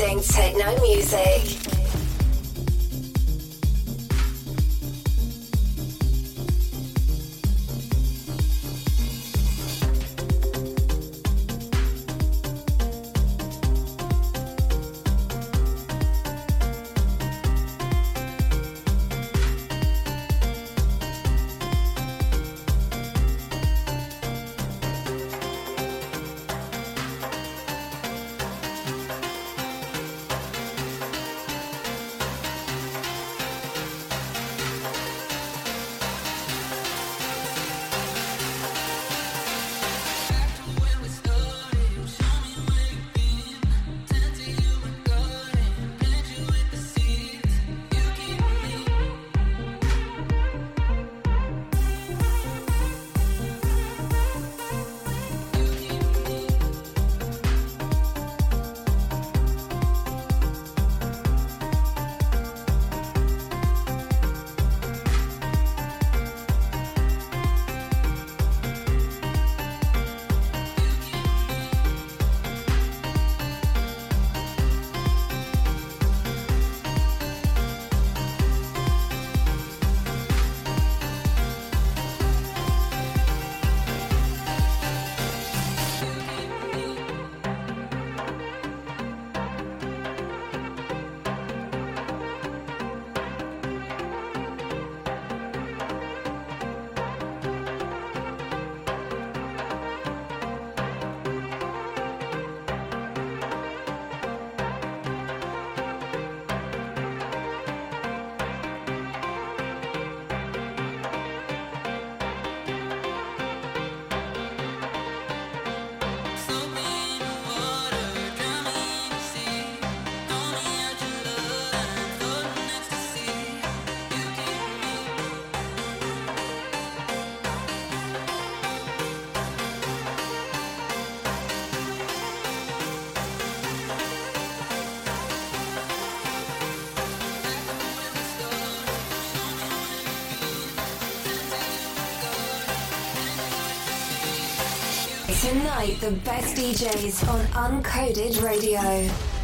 Mixing techno music. The best DJs on Uncoded Radio.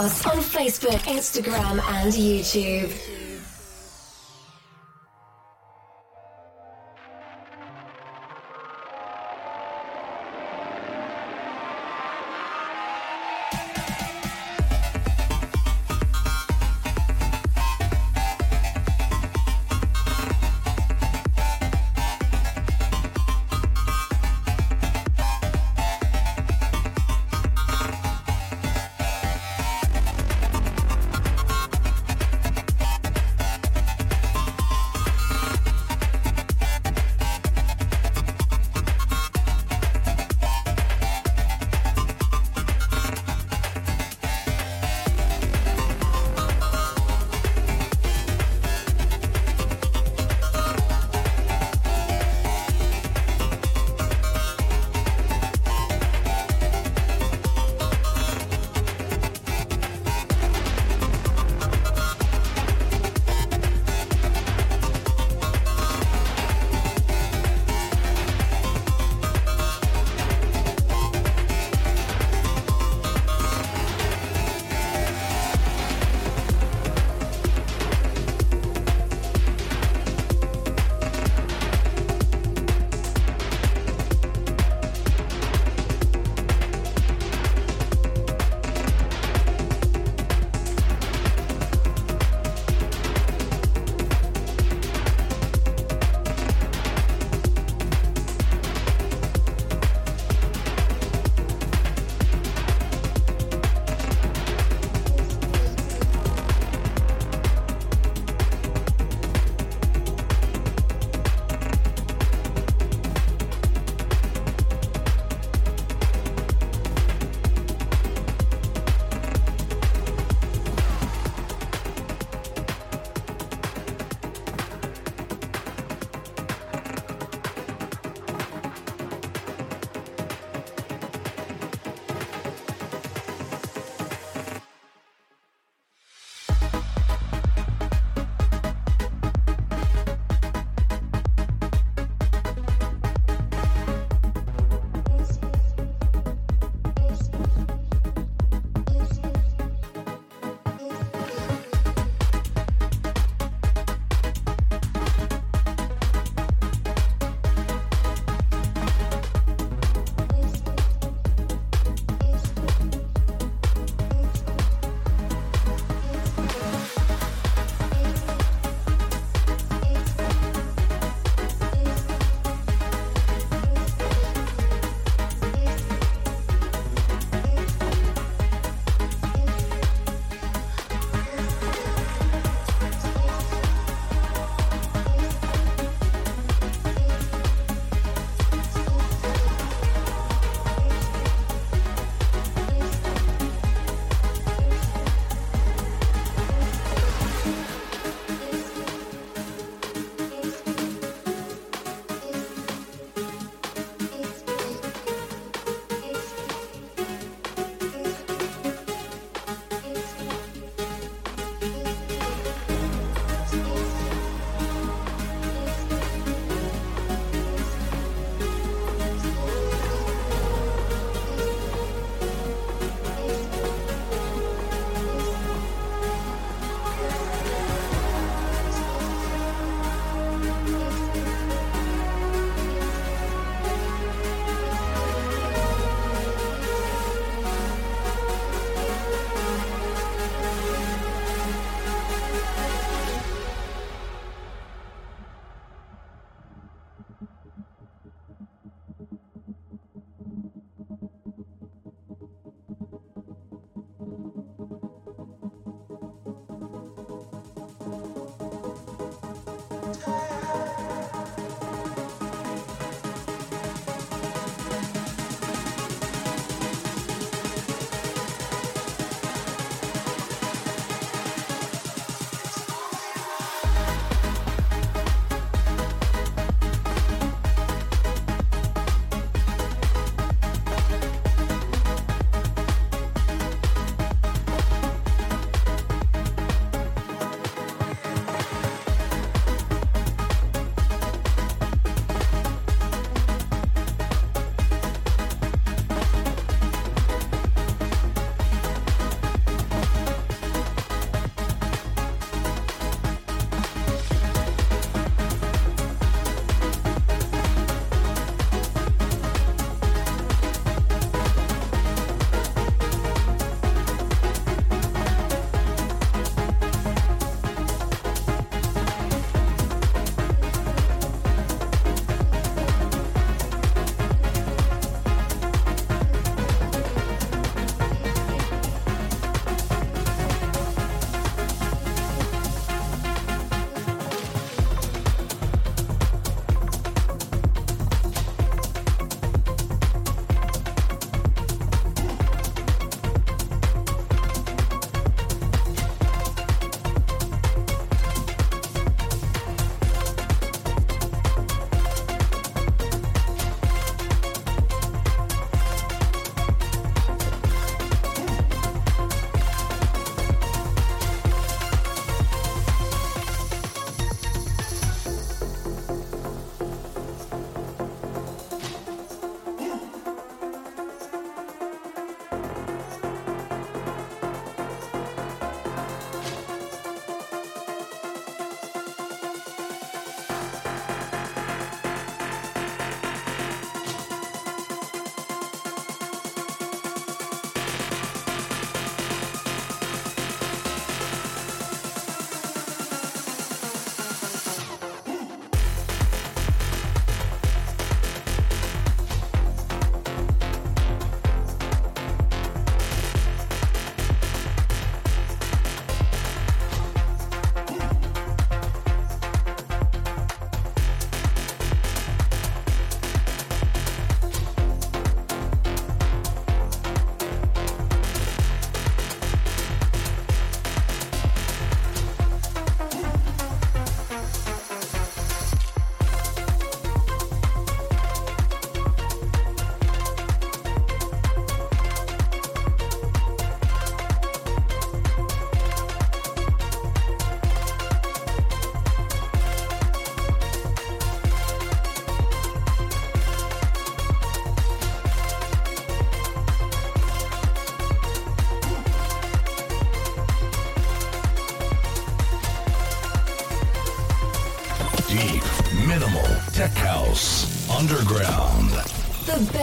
Us on Facebook, Instagram, and YouTube.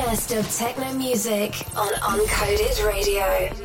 Best of techno music on Uncoded Radio.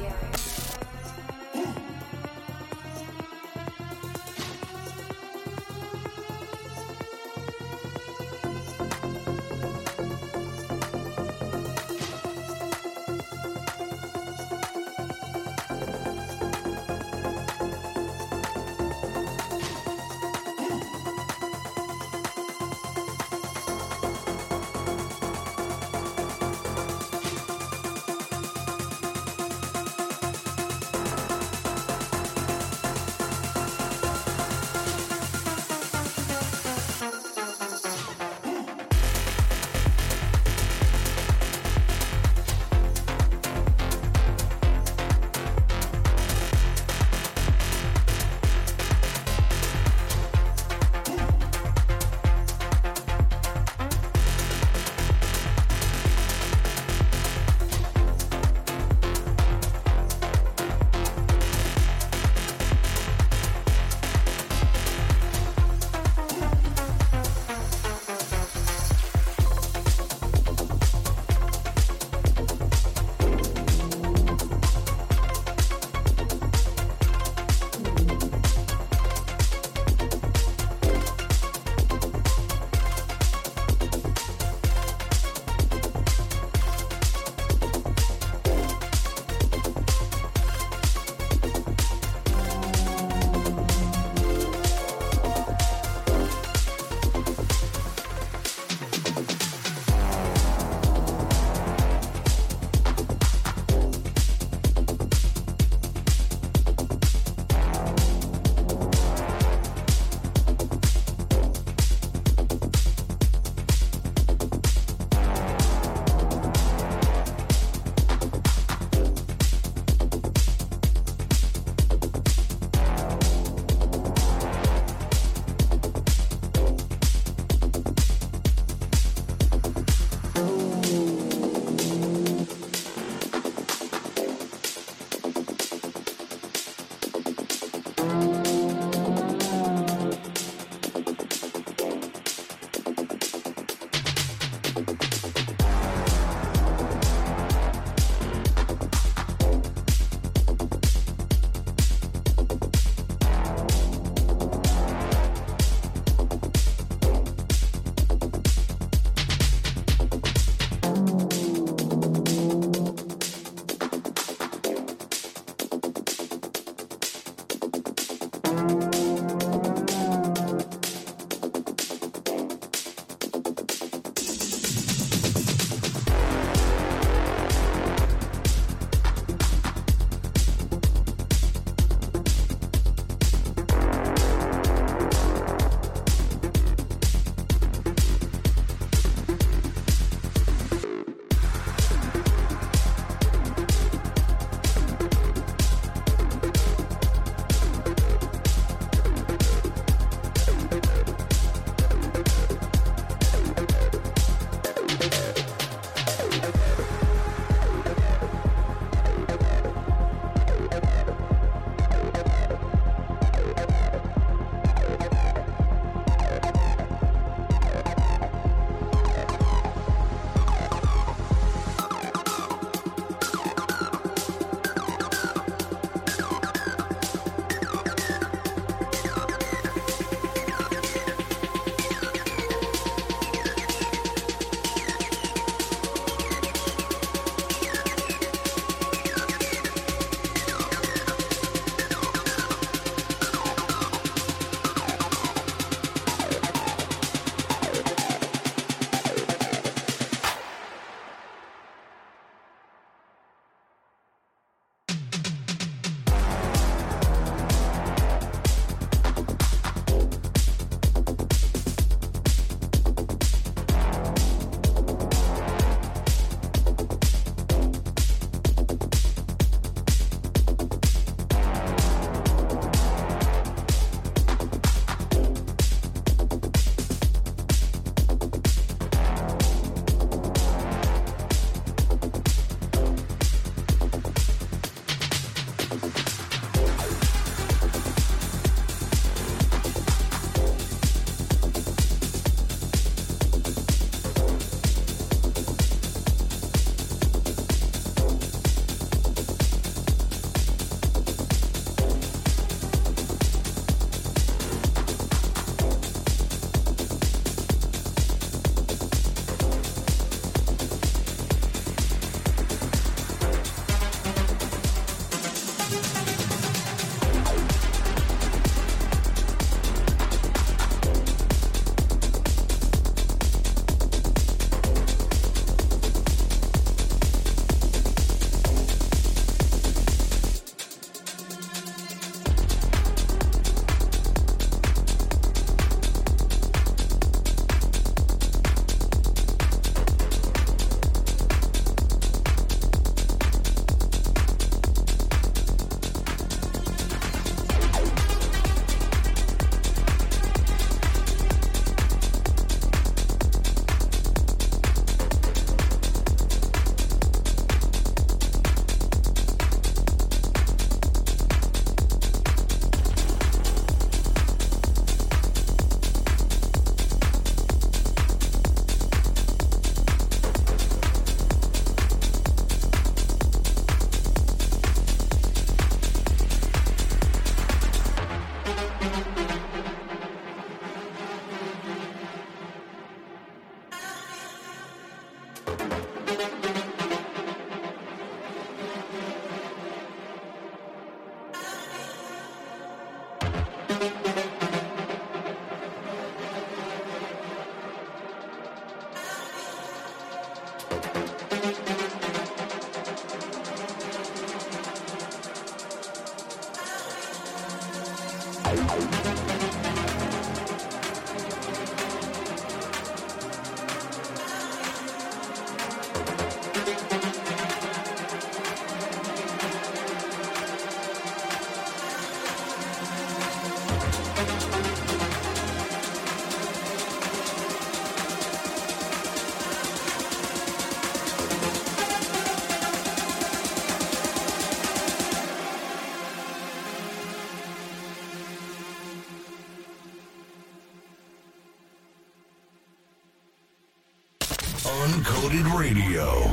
Uncoded Radio.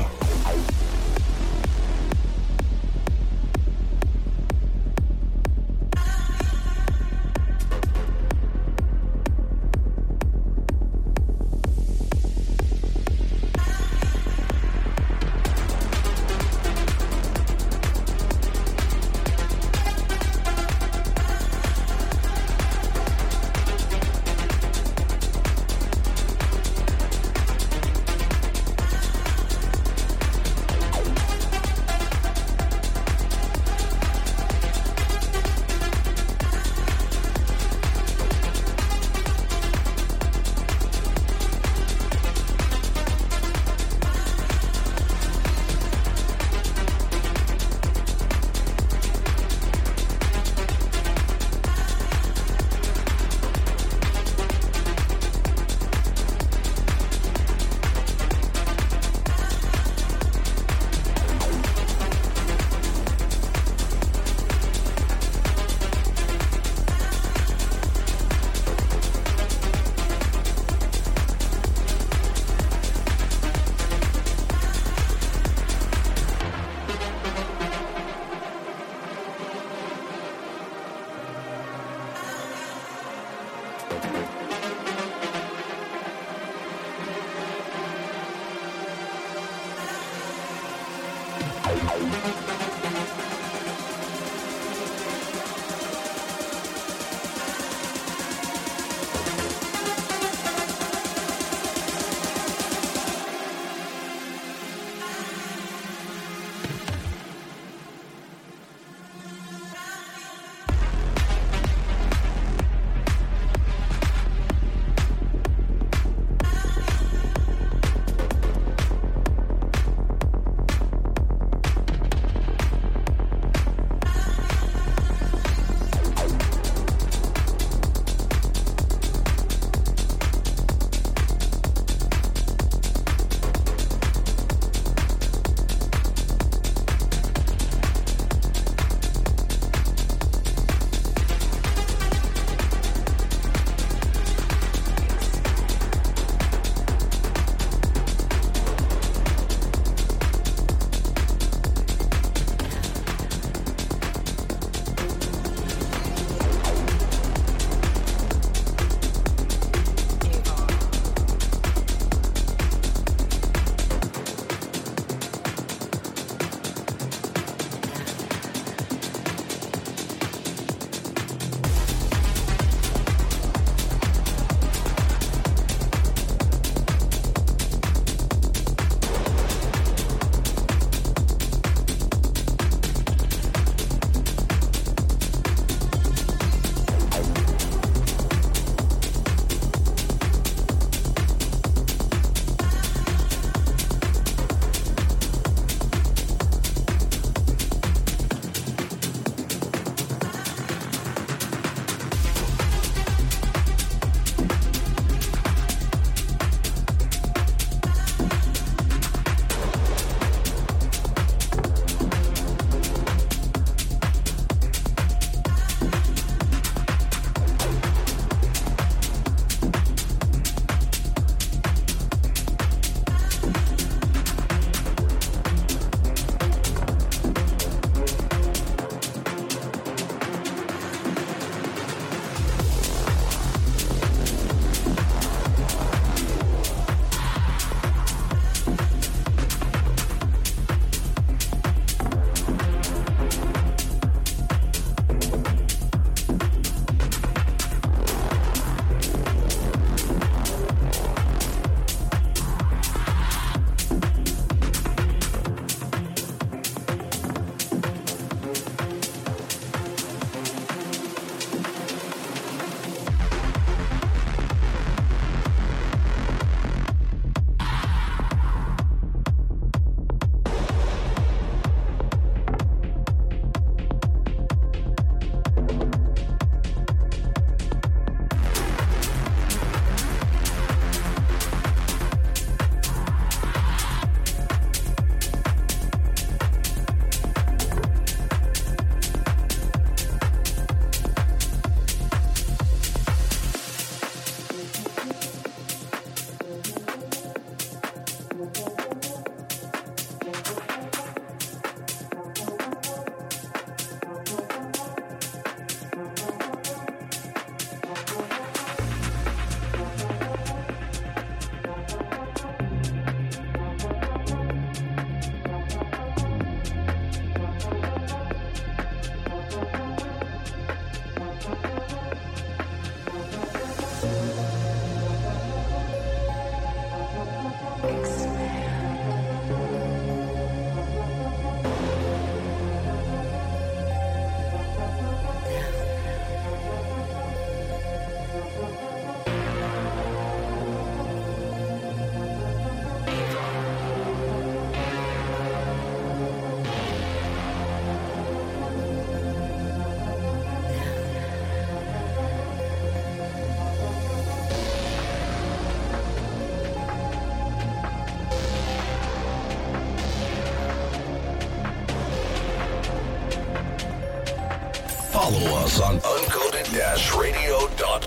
On uncoded-radio.com.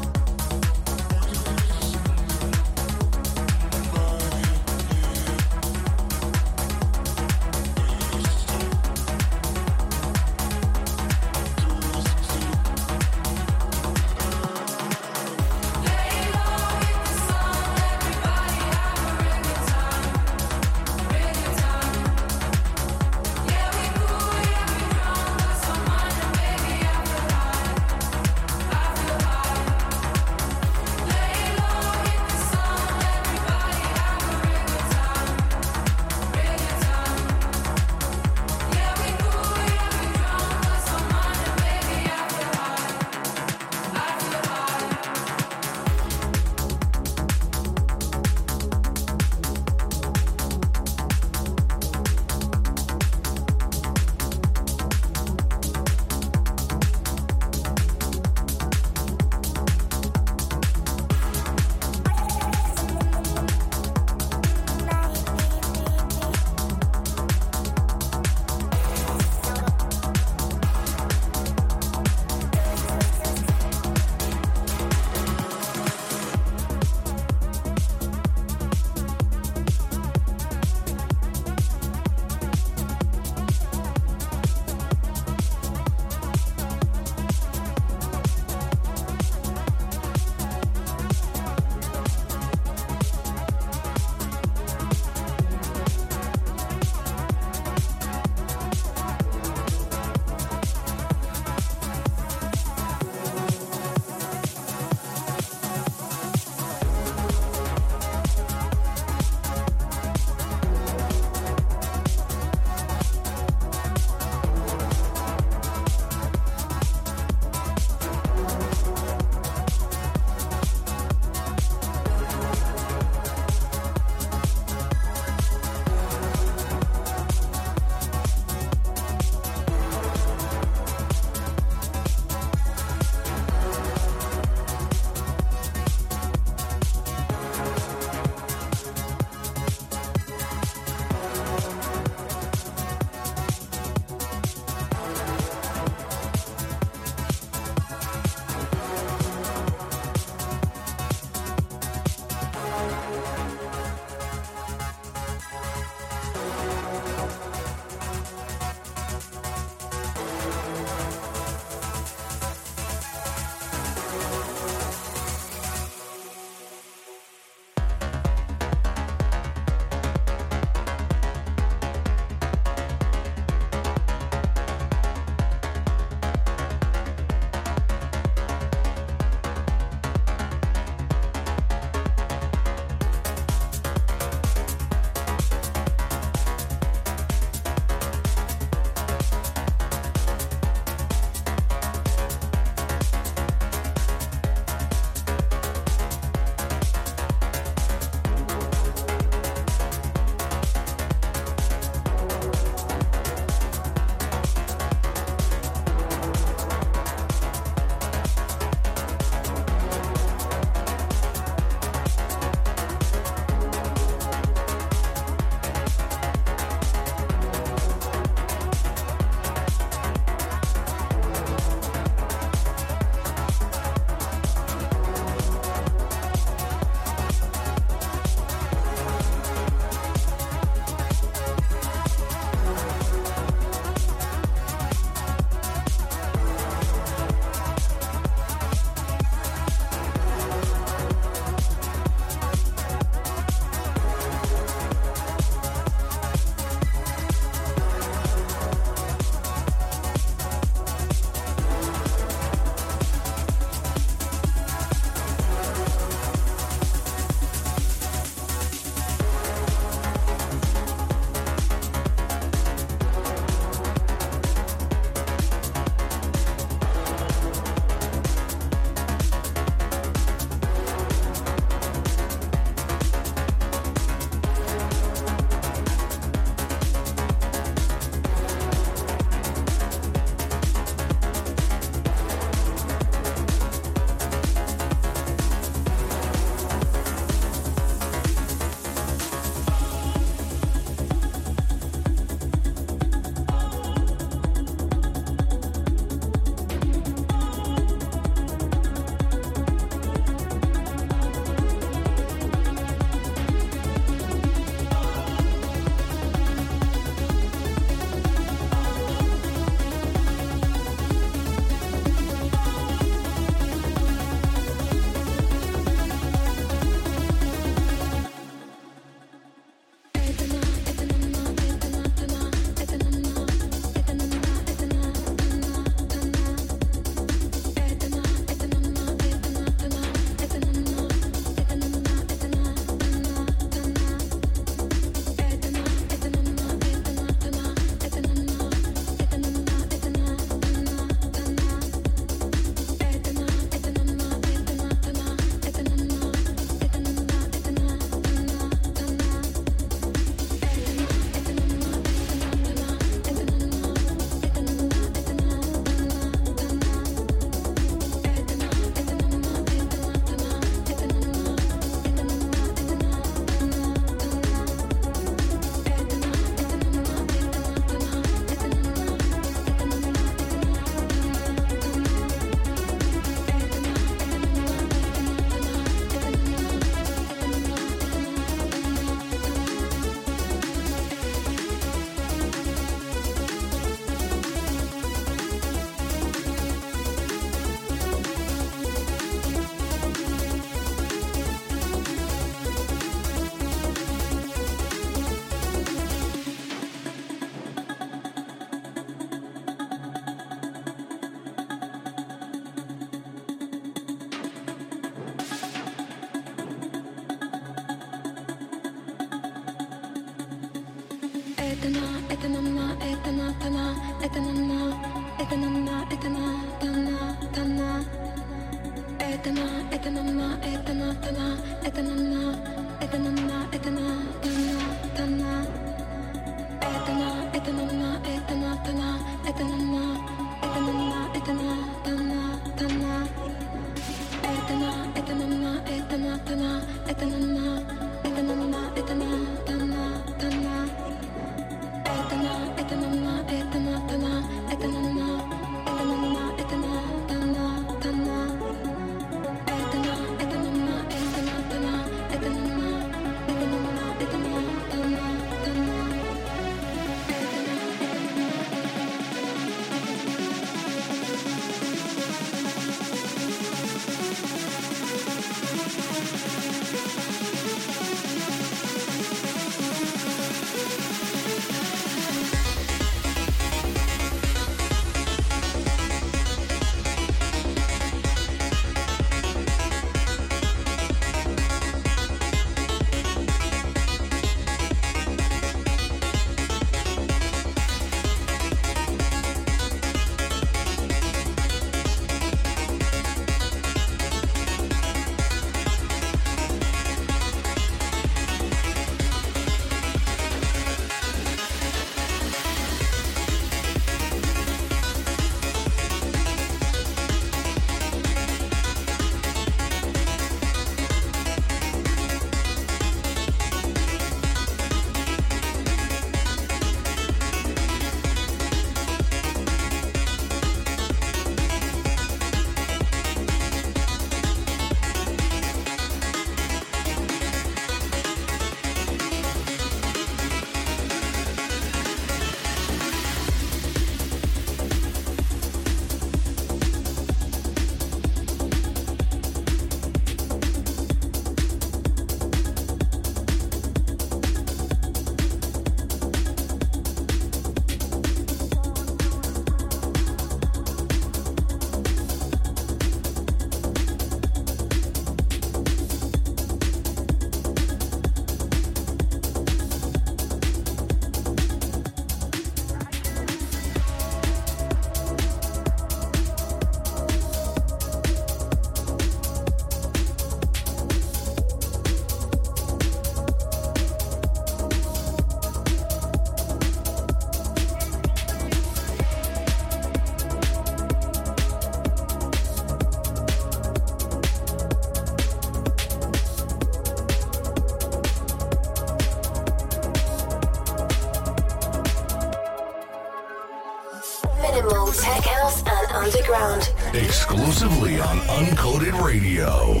exclusively on Uncoded Radio.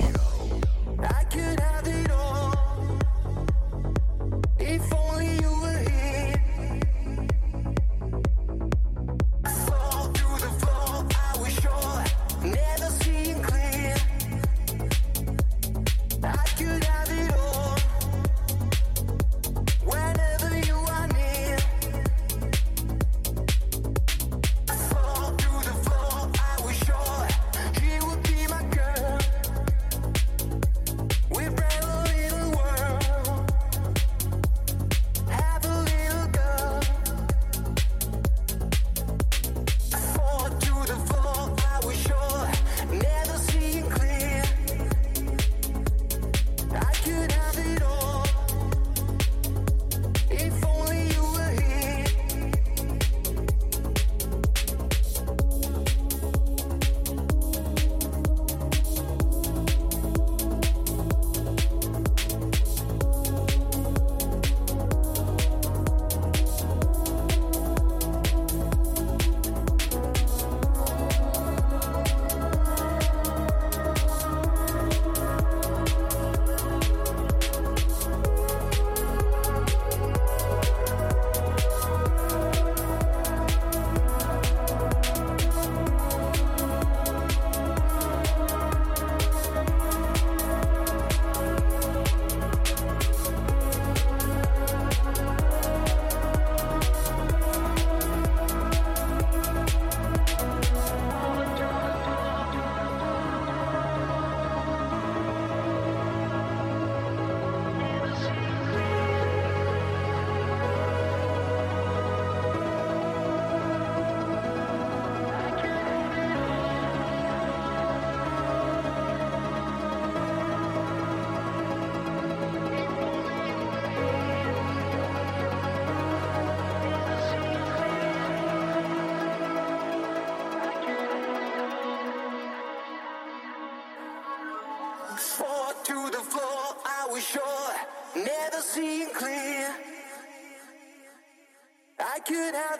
Could have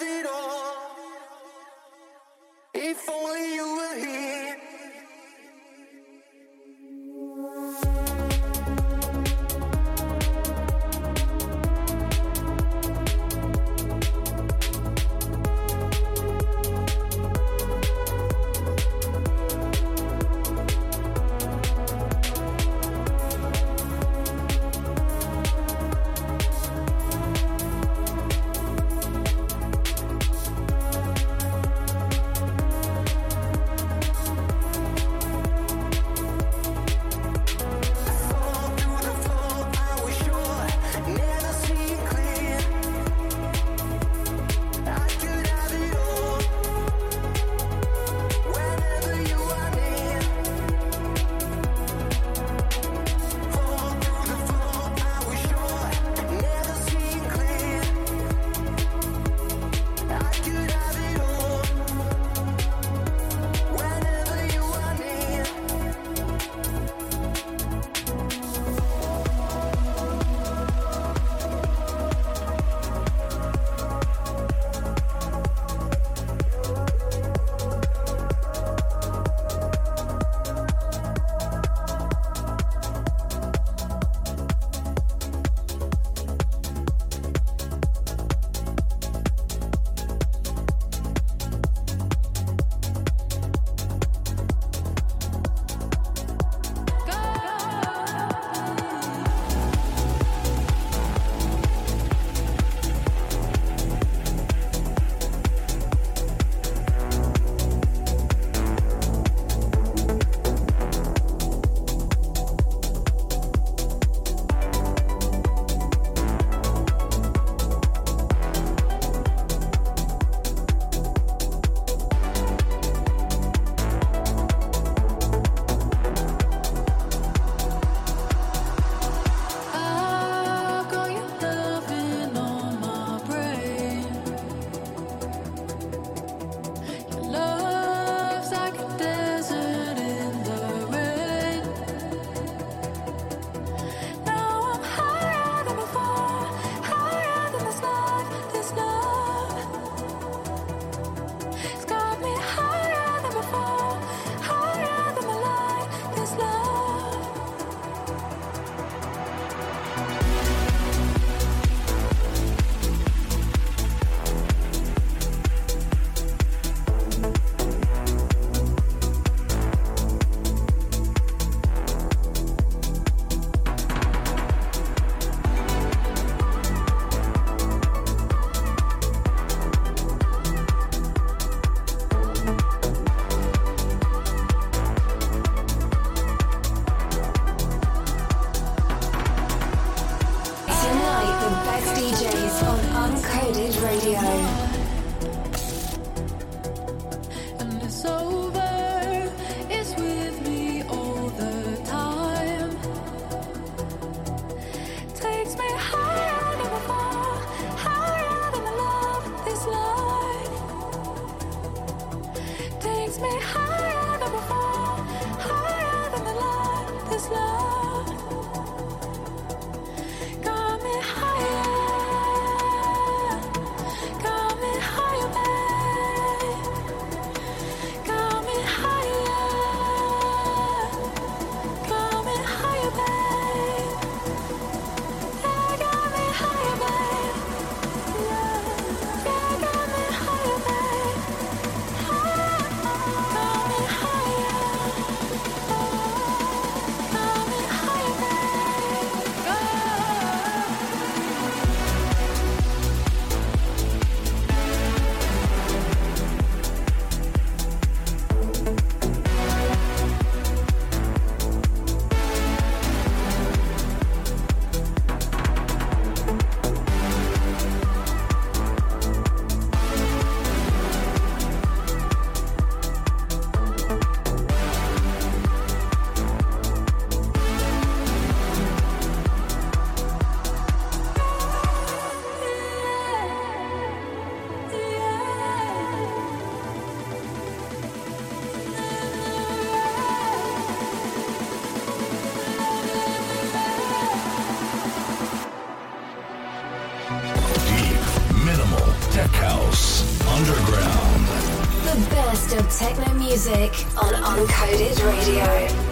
music on Uncoded Radio.